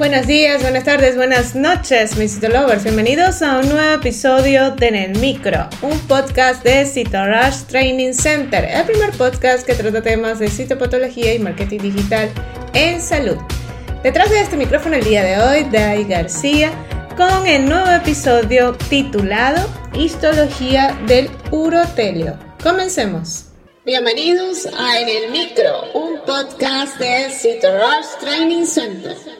Buenos días, buenas tardes, buenas noches, mis Lovers. Bienvenidos a un nuevo episodio de En el Micro, un podcast de Citorush Training Center, el primer podcast que trata temas de citopatología y marketing digital en salud. Detrás de este micrófono el día de hoy, Dai García, con el nuevo episodio titulado Histología del urotelio. Comencemos. Bienvenidos a En el Micro, un podcast de Citorush Training Center.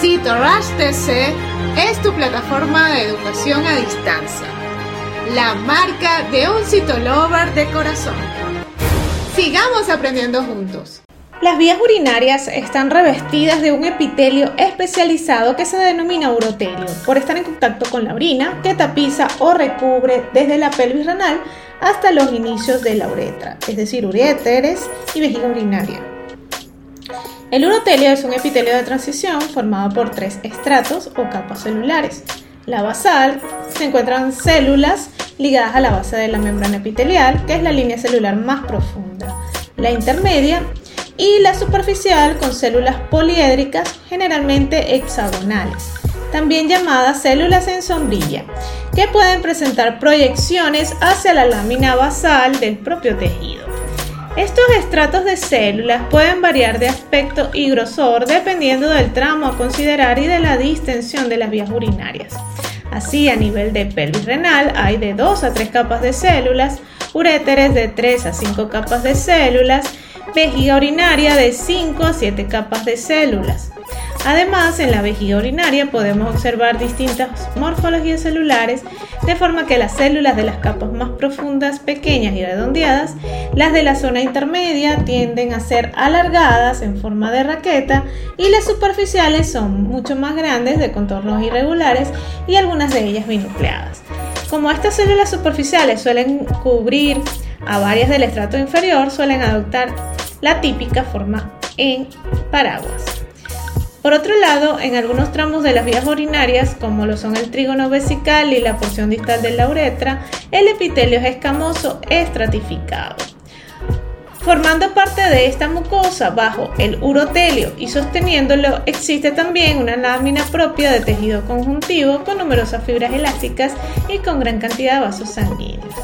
Cito Rush TC es tu plataforma de educación a distancia. La marca de un citolover de corazón. Sigamos aprendiendo juntos. Las vías urinarias están revestidas de un epitelio especializado que se denomina urotelio, por estar en contacto con la orina que tapiza o recubre desde la pelvis renal hasta los inicios de la uretra, es decir, uréteres y vejiga urinaria. El urotelio es un epitelio de transición formado por tres estratos o capas celulares. La basal se encuentran células ligadas a la base de la membrana epitelial, que es la línea celular más profunda. La intermedia y la superficial con células poliédricas, generalmente hexagonales, también llamadas células en sombrilla, que pueden presentar proyecciones hacia la lámina basal del propio tejido. Estos estratos de células pueden variar de aspecto y grosor dependiendo del tramo a considerar y de la distensión de las vías urinarias. Así, a nivel de pelvis renal hay de 2 a 3 capas de células, uréteres de 3 a 5 capas de células, vejiga urinaria de 5 a 7 capas de células. Además, en la vejiga urinaria podemos observar distintas morfologías celulares, de forma que las células de las capas más profundas, pequeñas y redondeadas, las de la zona intermedia tienden a ser alargadas en forma de raqueta y las superficiales son mucho más grandes, de contornos irregulares y algunas de ellas binucleadas. Como estas células superficiales suelen cubrir a varias del estrato inferior, suelen adoptar la típica forma en paraguas. Por otro lado, en algunos tramos de las vías urinarias, como lo son el trígono vesical y la porción distal de la uretra, el epitelio es escamoso estratificado. Formando parte de esta mucosa bajo el urotelio y sosteniéndolo existe también una lámina propia de tejido conjuntivo con numerosas fibras elásticas y con gran cantidad de vasos sanguíneos.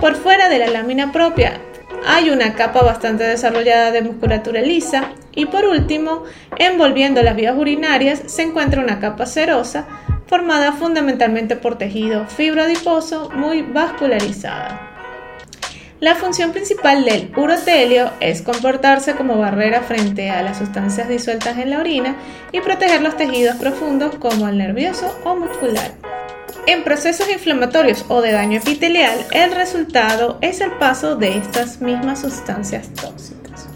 Por fuera de la lámina propia hay una capa bastante desarrollada de musculatura lisa y por último, envolviendo las vías urinarias se encuentra una capa serosa formada fundamentalmente por tejido fibrodiposo muy vascularizada. La función principal del urotelio es comportarse como barrera frente a las sustancias disueltas en la orina y proteger los tejidos profundos como el nervioso o muscular. En procesos inflamatorios o de daño epitelial, el resultado es el paso de estas mismas sustancias tóxicas.